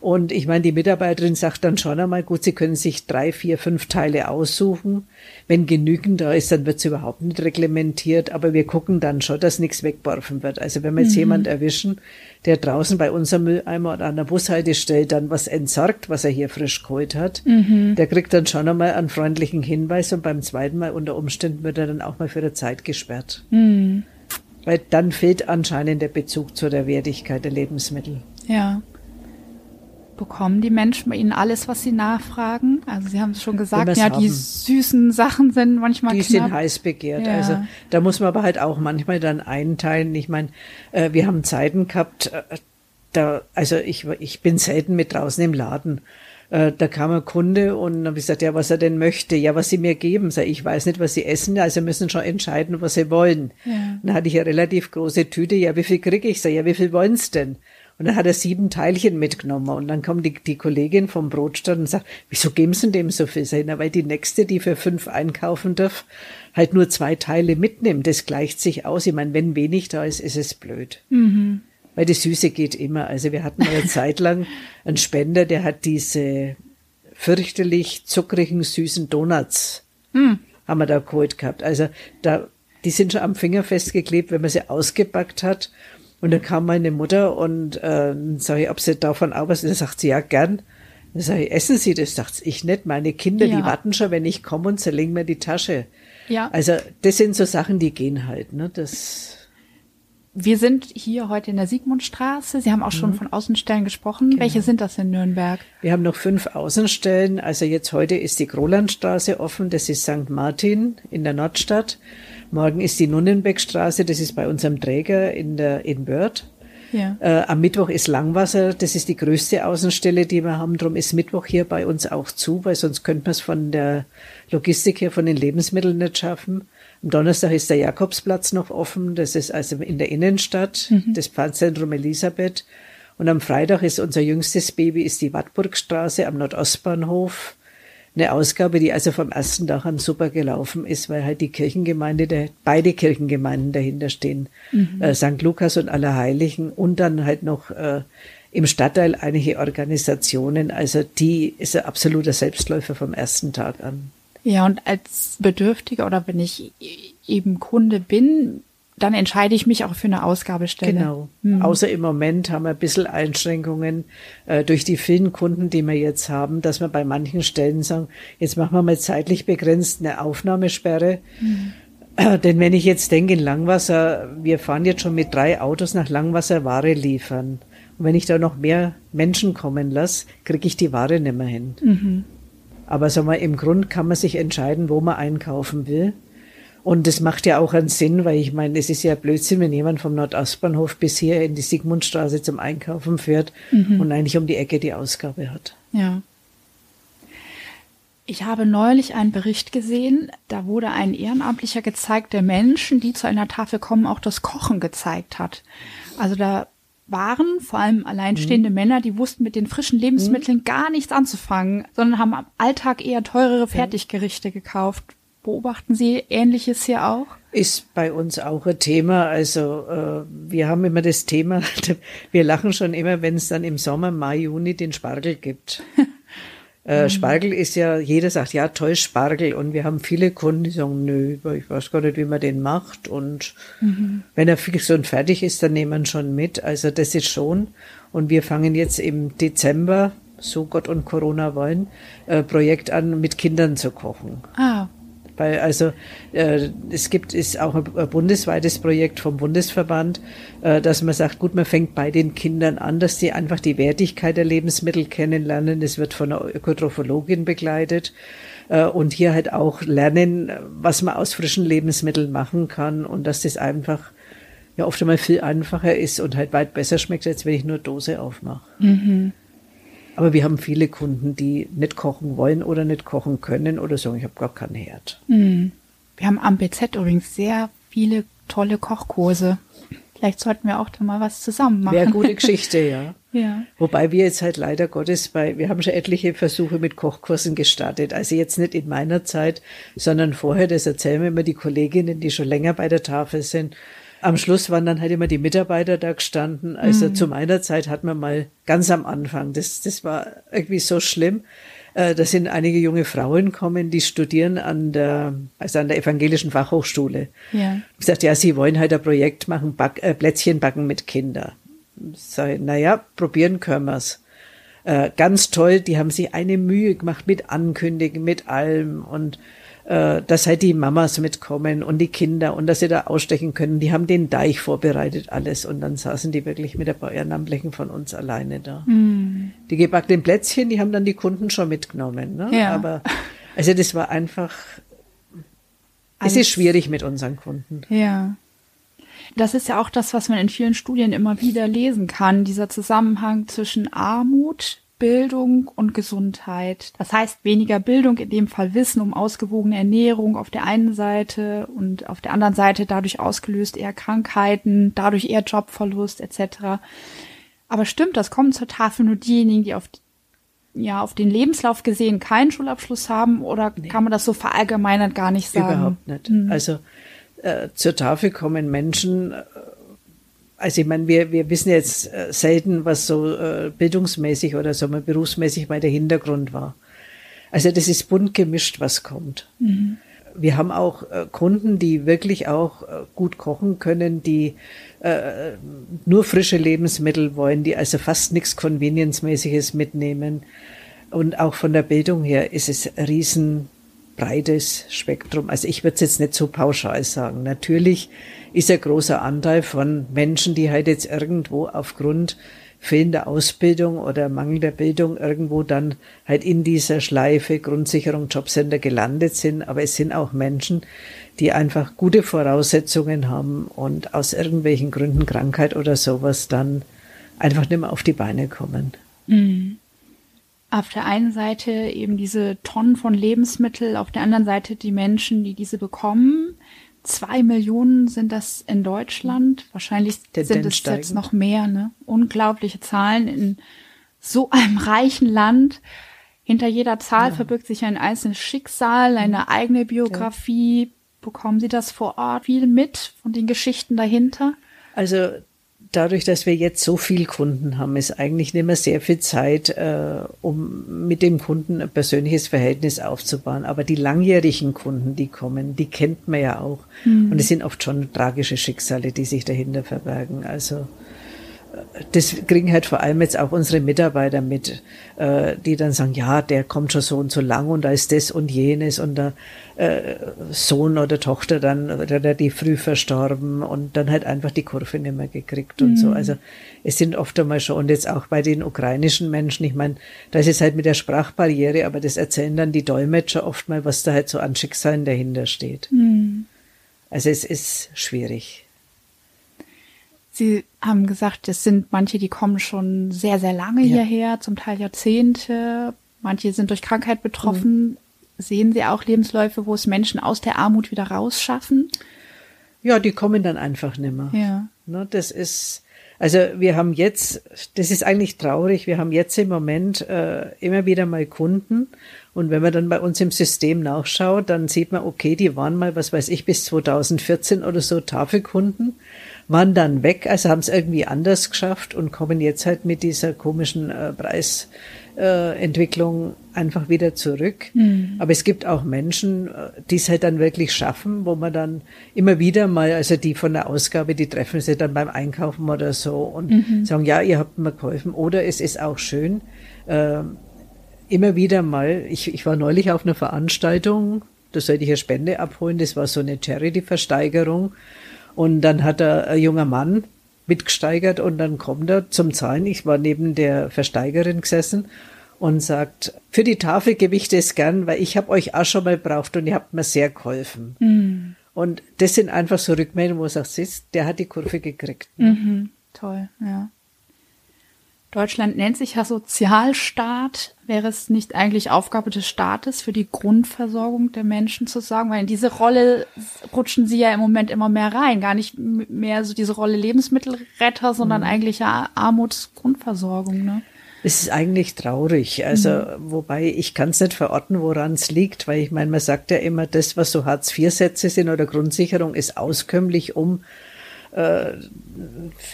S3: Und ich meine, die Mitarbeiterin sagt dann schon einmal, gut, sie können sich drei, vier, fünf Teile aussuchen. Wenn genügend da ist, dann wird es überhaupt nicht reglementiert. Aber wir gucken dann schon, dass nichts weggeworfen wird. Also wenn wir jetzt mhm. jemand erwischen, der draußen bei unserem Mülleimer oder an der Bushaltestelle dann was entsorgt, was er hier frisch geholt hat, mhm. der kriegt dann schon einmal einen freundlichen Hinweis und beim zweiten Mal unter Umständen wird er dann auch mal für eine Zeit gesperrt. Mhm. Weil dann fehlt anscheinend der Bezug zu der Wertigkeit der Lebensmittel.
S2: Ja. Bekommen die Menschen bei Ihnen alles, was sie nachfragen? Also Sie haben es schon gesagt, ja, haben. die süßen Sachen sind manchmal
S3: Die
S2: knapp.
S3: sind heiß begehrt. Ja. Also da muss man aber halt auch manchmal dann einteilen. Ich meine, äh, wir haben Zeiten gehabt, äh, da, also ich, ich bin selten mit draußen im Laden. Äh, da kam ein Kunde und habe ich gesagt, ja, was er denn möchte. Ja, was sie mir geben. Sag, ich weiß nicht, was sie essen, also müssen schon entscheiden, was sie wollen. Ja. Dann hatte ich eine relativ große Tüte. Ja, wie viel kriege ich? Sag, ja, wie viel wollen's denn? Und dann hat er sieben Teilchen mitgenommen. Und dann kommt die, die Kollegin vom Brotstand und sagt, wieso geben Sie dem so viel? Na, weil die nächste, die für fünf einkaufen darf, halt nur zwei Teile mitnimmt. Das gleicht sich aus. Ich meine, wenn wenig da ist, ist es blöd. Mhm. Weil die Süße geht immer. Also wir hatten eine Zeit lang einen Spender, der hat diese fürchterlich zuckrigen, süßen Donuts, mhm. haben wir da geholt gehabt. Also da, die sind schon am Finger festgeklebt, wenn man sie ausgepackt hat. Und dann kam meine Mutter und äh, sage ich, ob sie davon auch was, dann sagt sie, ja, gern. Dann sage ich, essen Sie das? Sagt ich nicht. Meine Kinder, ja. die warten schon, wenn ich komme und zerlegen mir die Tasche. Ja. Also das sind so Sachen, die gehen halt. Ne? Das
S2: wir sind hier heute in der Sigmundstraße. Sie haben auch schon mhm. von Außenstellen gesprochen. Genau. Welche sind das in Nürnberg?
S3: Wir haben noch fünf Außenstellen. Also jetzt heute ist die Grolandstraße offen. Das ist St. Martin in der Nordstadt. Morgen ist die Nunnenbeckstraße. Das ist bei unserem Träger in der, in Börth. Ja. Äh, am Mittwoch ist Langwasser. Das ist die größte Außenstelle, die wir haben. Darum ist Mittwoch hier bei uns auch zu, weil sonst könnte man es von der Logistik her, von den Lebensmitteln nicht schaffen. Am Donnerstag ist der Jakobsplatz noch offen. Das ist also in der Innenstadt, mhm. das Pfandzentrum Elisabeth. Und am Freitag ist unser jüngstes Baby, ist die Wartburgstraße am Nordostbahnhof. Eine Ausgabe, die also vom ersten Tag an super gelaufen ist, weil halt die Kirchengemeinde, der, beide Kirchengemeinden dahinter stehen. Mhm. Äh, St. Lukas und Allerheiligen und dann halt noch äh, im Stadtteil einige Organisationen. Also die ist ein absoluter Selbstläufer vom ersten Tag an.
S2: Ja, und als Bedürftiger oder wenn ich eben Kunde bin, dann entscheide ich mich auch für eine Ausgabestelle.
S3: Genau. Mhm. Außer im Moment haben wir ein bisschen Einschränkungen äh, durch die vielen Kunden, die wir jetzt haben, dass wir bei manchen Stellen sagen, jetzt machen wir mal zeitlich begrenzt eine Aufnahmesperre. Mhm. Äh, denn wenn ich jetzt denke, in Langwasser, wir fahren jetzt schon mit drei Autos nach Langwasser Ware liefern. Und wenn ich da noch mehr Menschen kommen lasse, kriege ich die Ware nicht mehr hin. Mhm. Aber sag mal, im Grund kann man sich entscheiden, wo man einkaufen will. Und das macht ja auch einen Sinn, weil ich meine, es ist ja Blödsinn, wenn jemand vom Nordostbahnhof bis hier in die Sigmundstraße zum Einkaufen fährt mhm. und eigentlich um die Ecke die Ausgabe hat.
S2: Ja. Ich habe neulich einen Bericht gesehen, da wurde ein Ehrenamtlicher gezeigt, der Menschen, die zu einer Tafel kommen, auch das Kochen gezeigt hat. Also da waren vor allem alleinstehende mhm. Männer, die wussten mit den frischen Lebensmitteln mhm. gar nichts anzufangen, sondern haben am Alltag eher teurere Fertiggerichte gekauft. Beobachten Sie Ähnliches hier auch?
S3: Ist bei uns auch ein Thema. Also äh, wir haben immer das Thema, wir lachen schon immer, wenn es dann im Sommer, Mai, Juni den Spargel gibt. Äh, mhm. Spargel ist ja, jeder sagt, ja, toll Spargel. Und wir haben viele Kunden, die sagen, nö, ich weiß gar nicht, wie man den macht. Und mhm. wenn er fix und fertig ist, dann nehmen wir ihn schon mit. Also das ist schon. Und wir fangen jetzt im Dezember, so Gott und Corona wollen, äh, Projekt an, mit Kindern zu kochen. Ah, weil also äh, es gibt ist auch ein, ein bundesweites Projekt vom Bundesverband, äh, dass man sagt, gut, man fängt bei den Kindern an, dass sie einfach die Wertigkeit der Lebensmittel kennenlernen. Es wird von einer Ökotrophologin begleitet äh, und hier halt auch lernen, was man aus frischen Lebensmitteln machen kann und dass das einfach ja oft einmal viel einfacher ist und halt weit besser schmeckt, als wenn ich nur Dose aufmache. Mhm. Aber wir haben viele Kunden, die nicht kochen wollen oder nicht kochen können oder sagen, ich habe gar keinen Herd. Mhm.
S2: Wir haben am BZ übrigens sehr viele tolle Kochkurse. Vielleicht sollten wir auch da mal was zusammen machen.
S3: Wäre gute Geschichte, ja. ja. Wobei wir jetzt halt leider Gottes bei, wir haben schon etliche Versuche mit Kochkursen gestartet. Also jetzt nicht in meiner Zeit, sondern vorher, das erzählen mir immer die Kolleginnen, die schon länger bei der Tafel sind am Schluss waren dann halt immer die Mitarbeiter da gestanden. Also mhm. zu meiner Zeit hat man mal ganz am Anfang, das, das war irgendwie so schlimm. Äh, da sind einige junge Frauen kommen, die studieren an der, also an der evangelischen Fachhochschule. Ja. Ich sagte, ja, sie wollen halt ein Projekt machen, Back, äh, Plätzchen backen mit Kindern. Sag, na ja, probieren können wir's. Äh, ganz toll, die haben sich eine Mühe gemacht mit Ankündigen, mit allem und äh, dass halt die Mamas mitkommen und die Kinder und dass sie da ausstechen können. Die haben den Deich vorbereitet, alles. Und dann saßen die wirklich mit der Ehrenamtlichen von uns alleine da. Mm. Die gebackenen Plätzchen, die haben dann die Kunden schon mitgenommen. Ne? Ja. Aber also das war einfach, es ist schwierig mit unseren Kunden.
S2: Ja. Das ist ja auch das, was man in vielen Studien immer wieder lesen kann, dieser Zusammenhang zwischen Armut, Bildung und Gesundheit. Das heißt weniger Bildung, in dem Fall Wissen um ausgewogene Ernährung auf der einen Seite und auf der anderen Seite dadurch ausgelöst eher Krankheiten, dadurch eher Jobverlust etc. Aber stimmt, das kommen zur Tafel nur diejenigen, die auf ja auf den Lebenslauf gesehen keinen Schulabschluss haben oder nee. kann man das so verallgemeinert gar nicht sagen?
S3: Überhaupt nicht. Hm. Also äh, zur Tafel kommen Menschen, äh, also ich meine, wir, wir wissen jetzt äh, selten, was so äh, bildungsmäßig oder so mal berufsmäßig mal der Hintergrund war. Also das ist bunt gemischt, was kommt. Mhm. Wir haben auch äh, Kunden, die wirklich auch äh, gut kochen können, die äh, nur frische Lebensmittel wollen, die also fast nichts Convenience-mäßiges mitnehmen. Und auch von der Bildung her ist es riesen breites Spektrum. Also ich würde es jetzt nicht so pauschal sagen. Natürlich ist ein großer Anteil von Menschen, die halt jetzt irgendwo aufgrund fehlender Ausbildung oder mangelnder Bildung irgendwo dann halt in dieser Schleife Grundsicherung Jobcenter gelandet sind. Aber es sind auch Menschen, die einfach gute Voraussetzungen haben und aus irgendwelchen Gründen Krankheit oder sowas dann einfach nicht mehr auf die Beine kommen. Mhm
S2: auf der einen Seite eben diese Tonnen von Lebensmitteln, auf der anderen Seite die Menschen, die diese bekommen. Zwei Millionen sind das in Deutschland. Wahrscheinlich Tendenz sind es steigend. jetzt noch mehr. Ne? Unglaubliche Zahlen in so einem reichen Land. Hinter jeder Zahl ja. verbirgt sich ein einzelnes Schicksal, eine eigene Biografie. Ja. Bekommen Sie das vor Ort viel mit von den Geschichten dahinter?
S3: Also dadurch, dass wir jetzt so viel Kunden haben, ist eigentlich nicht mehr sehr viel Zeit, äh, um mit dem Kunden ein persönliches Verhältnis aufzubauen. Aber die langjährigen Kunden, die kommen, die kennt man ja auch. Mhm. Und es sind oft schon tragische Schicksale, die sich dahinter verbergen. Also das kriegen halt vor allem jetzt auch unsere Mitarbeiter mit, äh, die dann sagen, ja, der kommt schon so und so lang und da ist das und jenes und der äh, Sohn oder Tochter dann relativ früh verstorben und dann halt einfach die Kurve nicht mehr gekriegt und mhm. so. Also es sind oft einmal schon und jetzt auch bei den ukrainischen Menschen, ich meine, da ist es halt mit der Sprachbarriere, aber das erzählen dann die Dolmetscher oft mal, was da halt so an Schicksalen dahinter steht. Mhm. Also es ist schwierig.
S2: Sie haben gesagt, es sind manche, die kommen schon sehr, sehr lange ja. hierher, zum Teil Jahrzehnte. Manche sind durch Krankheit betroffen. Mhm. Sehen Sie auch Lebensläufe, wo es Menschen aus der Armut wieder rausschaffen?
S3: Ja, die kommen dann einfach nimmer. Ja. Ne, das ist, also wir haben jetzt, das ist eigentlich traurig, wir haben jetzt im Moment äh, immer wieder mal Kunden und wenn man dann bei uns im System nachschaut, dann sieht man, okay, die waren mal, was weiß ich, bis 2014 oder so Tafelkunden waren dann weg, also haben es irgendwie anders geschafft und kommen jetzt halt mit dieser komischen äh, Preisentwicklung äh, einfach wieder zurück. Mhm. Aber es gibt auch Menschen, äh, die es halt dann wirklich schaffen, wo man dann immer wieder mal, also die von der Ausgabe, die treffen sie dann beim Einkaufen oder so und mhm. sagen, ja, ihr habt mir geholfen. Oder es ist auch schön, äh, immer wieder mal, ich, ich war neulich auf einer Veranstaltung, da sollte ich eine Spende abholen, das war so eine Charity-Versteigerung. Und dann hat er ein junger Mann mitgesteigert und dann kommt er zum Zahlen. Ich war neben der Versteigerin gesessen und sagt, für die Tafel gebe ich das gern, weil ich habe euch auch schon mal braucht und ihr habt mir sehr geholfen. Mhm. Und das sind einfach so Rückmeldungen, wo du sagst, der hat die Kurve gekriegt.
S2: Mhm. Toll, ja. Deutschland nennt sich ja Sozialstaat. Wäre es nicht eigentlich Aufgabe des Staates für die Grundversorgung der Menschen zu sagen? Weil in diese Rolle rutschen sie ja im Moment immer mehr rein. Gar nicht mehr so diese Rolle Lebensmittelretter, sondern mhm. eigentlich ja Armutsgrundversorgung. Ne?
S3: Es ist eigentlich traurig. Also, mhm. wobei ich kann es nicht verorten, woran es liegt, weil ich meine, man sagt ja immer, das, was so Hartz-IV-Sätze sind oder Grundsicherung, ist auskömmlich, um äh,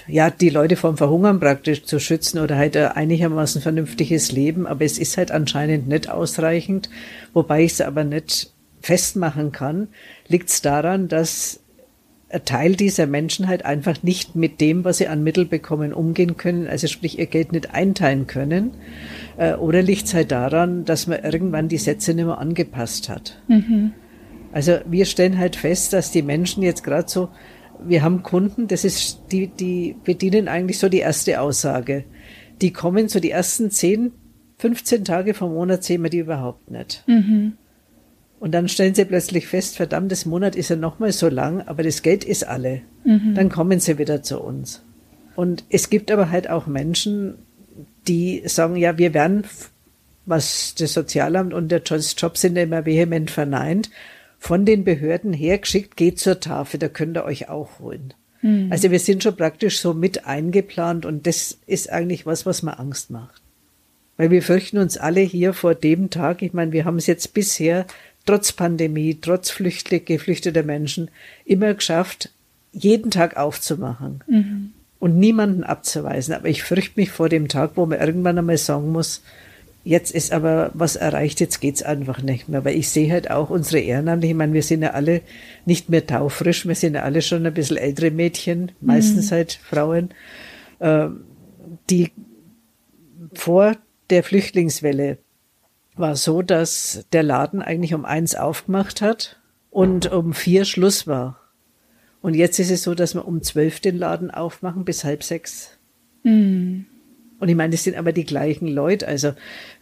S3: ja, die Leute vom Verhungern praktisch zu schützen oder halt ein einigermaßen vernünftiges Leben. Aber es ist halt anscheinend nicht ausreichend. Wobei ich es aber nicht festmachen kann, liegt es daran, dass ein Teil dieser Menschen halt einfach nicht mit dem, was sie an Mittel bekommen, umgehen können, also sprich ihr Geld nicht einteilen können. Äh, oder liegt es halt daran, dass man irgendwann die Sätze nicht mehr angepasst hat. Mhm. Also wir stellen halt fest, dass die Menschen jetzt gerade so wir haben Kunden, das ist, die, die bedienen eigentlich so die erste Aussage. Die kommen so die ersten 10, 15 Tage vom Monat sehen wir die überhaupt nicht. Mhm. Und dann stellen sie plötzlich fest, verdammt, das Monat ist ja nochmal so lang, aber das Geld ist alle. Mhm. Dann kommen sie wieder zu uns. Und es gibt aber halt auch Menschen, die sagen, ja, wir werden, was das Sozialamt und der Job sind immer vehement verneint, von den Behörden hergeschickt, geht zur Tafel, da könnt ihr euch auch holen. Mhm. Also wir sind schon praktisch so mit eingeplant und das ist eigentlich was, was mir Angst macht. Weil wir fürchten uns alle hier vor dem Tag, ich meine, wir haben es jetzt bisher trotz Pandemie, trotz Flüchtling, geflüchteter Menschen immer geschafft, jeden Tag aufzumachen mhm. und niemanden abzuweisen. Aber ich fürchte mich vor dem Tag, wo man irgendwann einmal sagen muss, Jetzt ist aber was erreicht, jetzt geht's einfach nicht mehr. Weil ich sehe halt auch unsere Ehrenamtlichen, ich meine, wir sind ja alle nicht mehr taufrisch, wir sind ja alle schon ein bisschen ältere Mädchen, meistens mhm. halt Frauen, äh, die vor der Flüchtlingswelle war so, dass der Laden eigentlich um eins aufgemacht hat und um vier Schluss war. Und jetzt ist es so, dass wir um zwölf den Laden aufmachen bis halb sechs. Mhm. Und ich meine, das sind aber die gleichen Leute. Also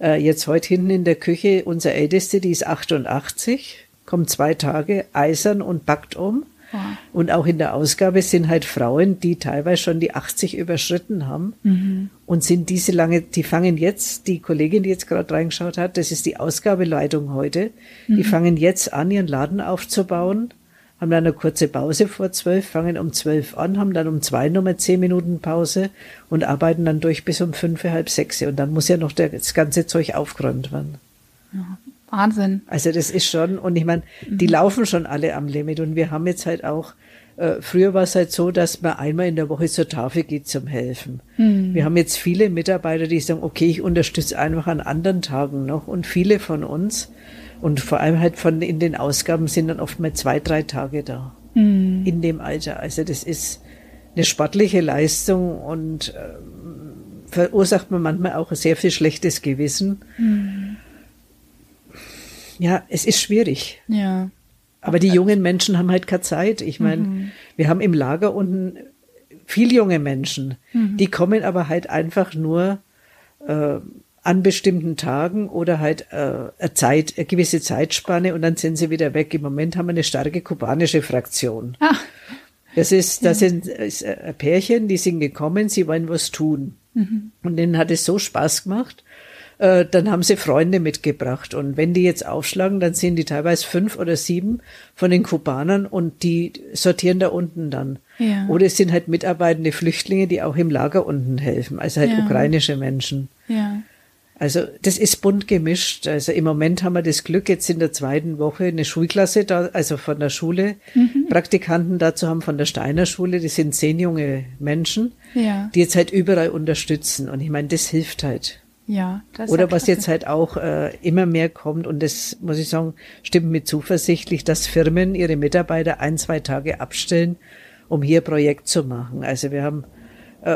S3: äh, jetzt heute hinten in der Küche, unser Älteste, die ist 88, kommt zwei Tage eisern und backt um. Wow. Und auch in der Ausgabe sind halt Frauen, die teilweise schon die 80 überschritten haben mhm. und sind diese lange, die fangen jetzt, die Kollegin, die jetzt gerade reingeschaut hat, das ist die Ausgabeleitung heute, mhm. die fangen jetzt an, ihren Laden aufzubauen haben dann eine kurze Pause vor zwölf, fangen um zwölf an, haben dann um zwei nochmal zehn Minuten Pause und arbeiten dann durch bis um fünf, halb sechs. Und dann muss ja noch das ganze Zeug aufgeräumt werden.
S2: Ja, Wahnsinn.
S3: Also das ist schon, und ich meine, die mhm. laufen schon alle am Limit. Und wir haben jetzt halt auch, äh, früher war es halt so, dass man einmal in der Woche zur Tafel geht zum Helfen. Mhm. Wir haben jetzt viele Mitarbeiter, die sagen, okay, ich unterstütze einfach an anderen Tagen noch. Und viele von uns, und vor allem halt von in den Ausgaben sind dann oft mal zwei, drei Tage da. Mhm. In dem Alter. Also das ist eine sportliche Leistung und äh, verursacht man manchmal auch sehr viel schlechtes Gewissen. Mhm. Ja, es ist schwierig.
S2: Ja.
S3: Aber die jungen Menschen haben halt keine Zeit. Ich meine, mhm. wir haben im Lager unten viel junge Menschen, mhm. die kommen aber halt einfach nur äh, an bestimmten Tagen oder halt äh, eine Zeit, eine gewisse Zeitspanne und dann sind sie wieder weg. Im Moment haben wir eine starke kubanische Fraktion. Ah. Das ist, das sind ist ein Pärchen, die sind gekommen, sie wollen was tun. Mhm. Und denen hat es so Spaß gemacht. Äh, dann haben sie Freunde mitgebracht. Und wenn die jetzt aufschlagen, dann sind die teilweise fünf oder sieben von den Kubanern und die sortieren da unten dann. Ja. Oder es sind halt mitarbeitende Flüchtlinge, die auch im Lager unten helfen, also halt ja. ukrainische Menschen.
S2: Ja.
S3: Also das ist bunt gemischt. Also im Moment haben wir das Glück, jetzt in der zweiten Woche eine Schulklasse da, also von der Schule, mhm. Praktikanten dazu haben von der Steiner Schule. Die sind zehn junge Menschen, ja. die jetzt halt überall unterstützen. Und ich meine, das hilft halt.
S2: Ja,
S3: das Oder was jetzt halt auch äh, immer mehr kommt, und das muss ich sagen, stimmt mir zuversichtlich, dass Firmen ihre Mitarbeiter ein, zwei Tage abstellen, um hier Projekt zu machen. Also wir haben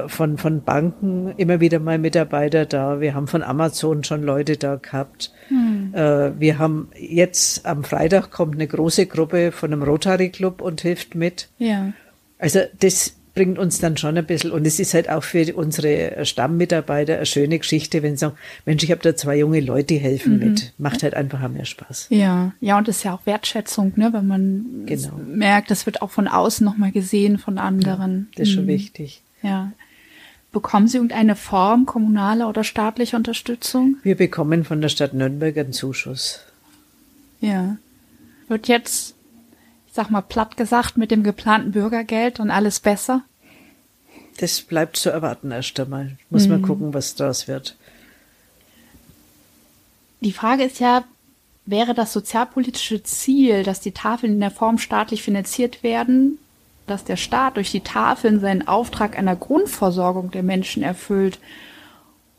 S3: von, von Banken immer wieder mal Mitarbeiter da. Wir haben von Amazon schon Leute da gehabt. Hm. Äh, wir haben jetzt am Freitag kommt eine große Gruppe von einem Rotary Club und hilft mit.
S2: Ja.
S3: Also das bringt uns dann schon ein bisschen und es ist halt auch für unsere Stammmitarbeiter eine schöne Geschichte, wenn sie sagen, Mensch, ich habe da zwei junge Leute, die helfen mhm. mit. Macht halt einfach mehr Spaß.
S2: Ja, ja, und das ist ja auch Wertschätzung, ne, wenn man genau. merkt, das wird auch von außen nochmal gesehen von anderen.
S3: Ja, das ist mhm. schon wichtig.
S2: Ja. Bekommen Sie irgendeine Form kommunaler oder staatlicher Unterstützung?
S3: Wir bekommen von der Stadt Nürnberg einen Zuschuss.
S2: Ja. Wird jetzt, ich sag mal platt gesagt, mit dem geplanten Bürgergeld und alles besser?
S3: Das bleibt zu erwarten erst einmal. Muss mhm. man gucken, was daraus wird.
S2: Die Frage ist ja, wäre das sozialpolitische Ziel, dass die Tafeln in der Form staatlich finanziert werden, dass der Staat durch die Tafeln seinen Auftrag einer Grundversorgung der Menschen erfüllt?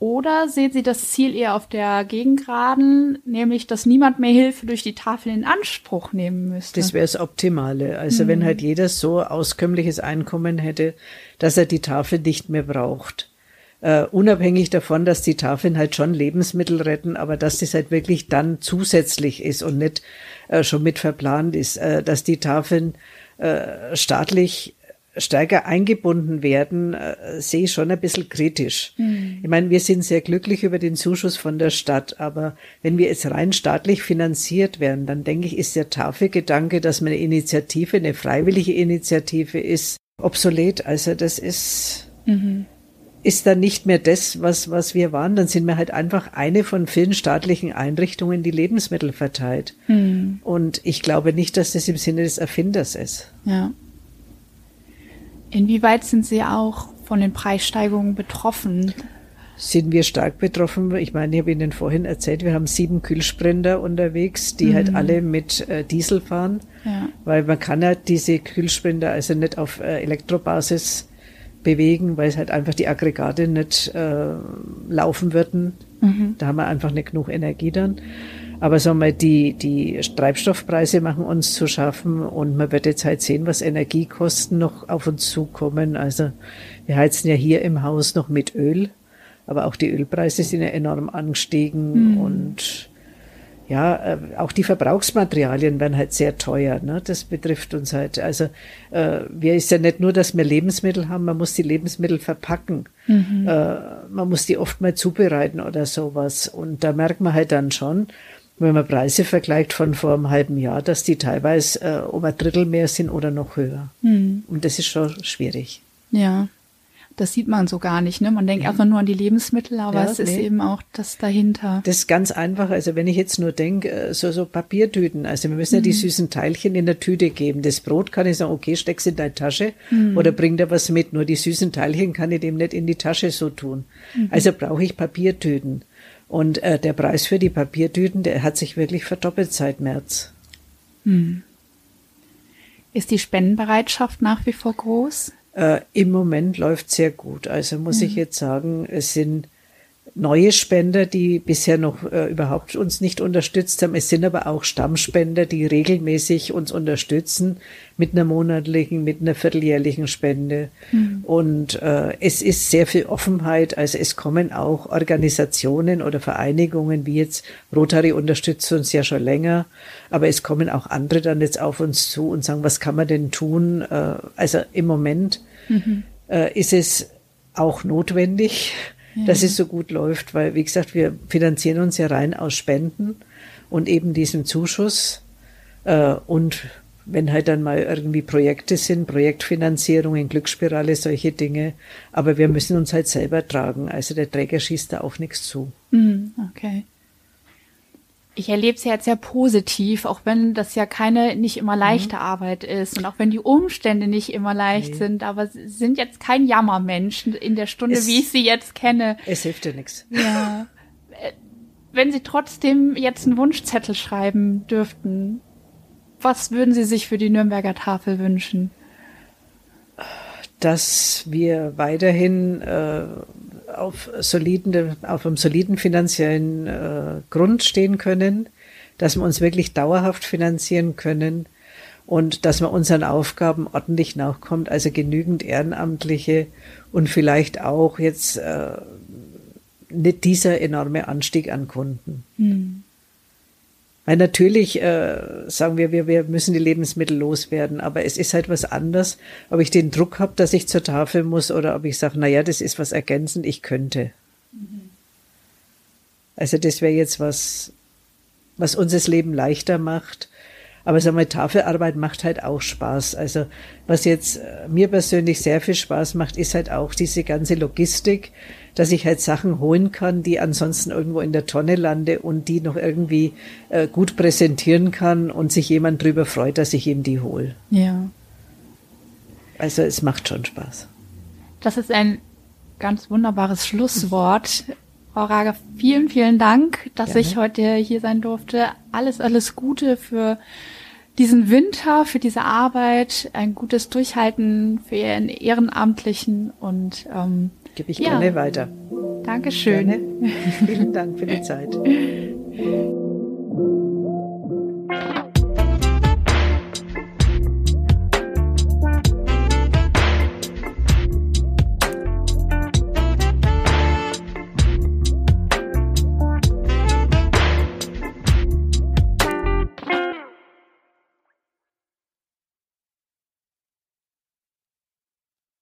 S2: Oder sehen Sie das Ziel eher auf der Gegengraden, nämlich, dass niemand mehr Hilfe durch die Tafeln in Anspruch nehmen müsste?
S3: Das wäre das Optimale. Also mhm. wenn halt jeder so auskömmliches Einkommen hätte, dass er die Tafel nicht mehr braucht. Uh, unabhängig davon, dass die Tafeln halt schon Lebensmittel retten, aber dass das halt wirklich dann zusätzlich ist und nicht uh, schon mit verplant ist, uh, dass die Tafeln äh, staatlich stärker eingebunden werden, äh, sehe ich schon ein bisschen kritisch. Mhm. Ich meine, wir sind sehr glücklich über den Zuschuss von der Stadt, aber wenn wir jetzt rein staatlich finanziert werden, dann denke ich, ist der Tafelgedanke, dass man eine Initiative, eine freiwillige Initiative ist, obsolet. Also das ist, mhm. Ist dann nicht mehr das, was, was wir waren. Dann sind wir halt einfach eine von vielen staatlichen Einrichtungen, die Lebensmittel verteilt. Hm. Und ich glaube nicht, dass das im Sinne des Erfinders ist.
S2: Ja. Inwieweit sind Sie auch von den Preissteigerungen betroffen?
S3: Sind wir stark betroffen? Ich meine, ich habe Ihnen vorhin erzählt, wir haben sieben Kühlsprinter unterwegs, die halt mhm. halt alle mit äh, Diesel fahren, ja. weil man kann ja diese Kühlsprinter also nicht auf äh, Elektrobasis bewegen, weil es halt einfach die Aggregate nicht äh, laufen würden. Mhm. Da haben wir einfach nicht genug Energie dann. Aber sagen wir, die, die Treibstoffpreise machen uns zu schaffen und man wird jetzt halt sehen, was Energiekosten noch auf uns zukommen. Also wir heizen ja hier im Haus noch mit Öl, aber auch die Ölpreise sind ja enorm angestiegen mhm. und ja, äh, auch die Verbrauchsmaterialien werden halt sehr teuer. Ne? Das betrifft uns halt. Also äh, wir ist ja nicht nur, dass wir Lebensmittel haben, man muss die Lebensmittel verpacken. Mhm. Äh, man muss die oft mal zubereiten oder sowas. Und da merkt man halt dann schon, wenn man Preise vergleicht von vor einem halben Jahr, dass die teilweise äh, um ein Drittel mehr sind oder noch höher. Mhm. Und das ist schon schwierig.
S2: Ja. Das sieht man so gar nicht. Ne? Man denkt erstmal nur an die Lebensmittel, aber ja, es ist nee. eben auch das dahinter.
S3: Das ist ganz einfach. Also wenn ich jetzt nur denke, äh, so, so Papiertüten, also wir müssen mhm. ja die mhm. süßen Teilchen in der Tüte geben. Das Brot kann ich sagen, okay, steck's in deine Tasche mhm. oder bring da was mit. Nur die süßen Teilchen kann ich dem nicht in die Tasche so tun. Mhm. Also brauche ich Papiertüten. Und äh, der Preis für die Papiertüten, der hat sich wirklich verdoppelt seit März. Mhm.
S2: Ist die Spendenbereitschaft nach wie vor groß?
S3: Äh, Im Moment läuft sehr gut. Also muss mhm. ich jetzt sagen, es sind neue Spender, die bisher noch äh, überhaupt uns nicht unterstützt haben. Es sind aber auch Stammspender, die regelmäßig uns unterstützen mit einer monatlichen, mit einer vierteljährlichen Spende. Mhm. Und äh, es ist sehr viel Offenheit. Also es kommen auch Organisationen oder Vereinigungen, wie jetzt Rotary unterstützt uns ja schon länger, aber es kommen auch andere dann jetzt auf uns zu und sagen, was kann man denn tun? Äh, also im Moment mhm. äh, ist es auch notwendig, ja. dass es so gut läuft, weil, wie gesagt, wir finanzieren uns ja rein aus Spenden und eben diesem Zuschuss. Äh, und wenn halt dann mal irgendwie Projekte sind, Projektfinanzierungen, Glücksspirale, solche Dinge. Aber wir müssen uns halt selber tragen. Also der Träger schießt da auch nichts zu.
S2: Mhm, okay ich erlebe es ja jetzt sehr positiv, auch wenn das ja keine nicht immer leichte mhm. Arbeit ist und auch wenn die Umstände nicht immer leicht nee. sind, aber sie sind jetzt kein Jammermensch in der Stunde, es, wie ich sie jetzt kenne.
S3: Es hilft dir nichts.
S2: Ja. Äh, wenn Sie trotzdem jetzt einen Wunschzettel schreiben dürften, was würden Sie sich für die Nürnberger Tafel wünschen?
S3: Dass wir weiterhin äh, auf, soliden, auf einem soliden finanziellen äh, Grund stehen können, dass wir uns wirklich dauerhaft finanzieren können und dass man unseren Aufgaben ordentlich nachkommt, also genügend Ehrenamtliche und vielleicht auch jetzt äh, nicht dieser enorme Anstieg an Kunden. Mhm. Weil natürlich äh, sagen wir, wir, wir müssen die Lebensmittel loswerden, aber es ist halt was anderes, ob ich den Druck habe, dass ich zur Tafel muss oder ob ich sage, na ja, das ist was ergänzend, ich könnte. Mhm. Also das wäre jetzt was, was uns das Leben leichter macht. Aber sagen wir, Tafelarbeit macht halt auch Spaß. Also was jetzt äh, mir persönlich sehr viel Spaß macht, ist halt auch diese ganze Logistik dass ich halt Sachen holen kann, die ansonsten irgendwo in der Tonne lande und die noch irgendwie äh, gut präsentieren kann und sich jemand drüber freut, dass ich ihm die hole.
S2: Ja.
S3: Also es macht schon Spaß.
S2: Das ist ein ganz wunderbares Schlusswort. Frau Rager, vielen, vielen Dank, dass Gerne. ich heute hier sein durfte. Alles, alles Gute für diesen Winter, für diese Arbeit, ein gutes Durchhalten für Ihren Ehrenamtlichen und ähm,
S3: Gebe ich ja. gerne weiter.
S2: Dankeschön. Gerne.
S3: Vielen Dank für die Zeit.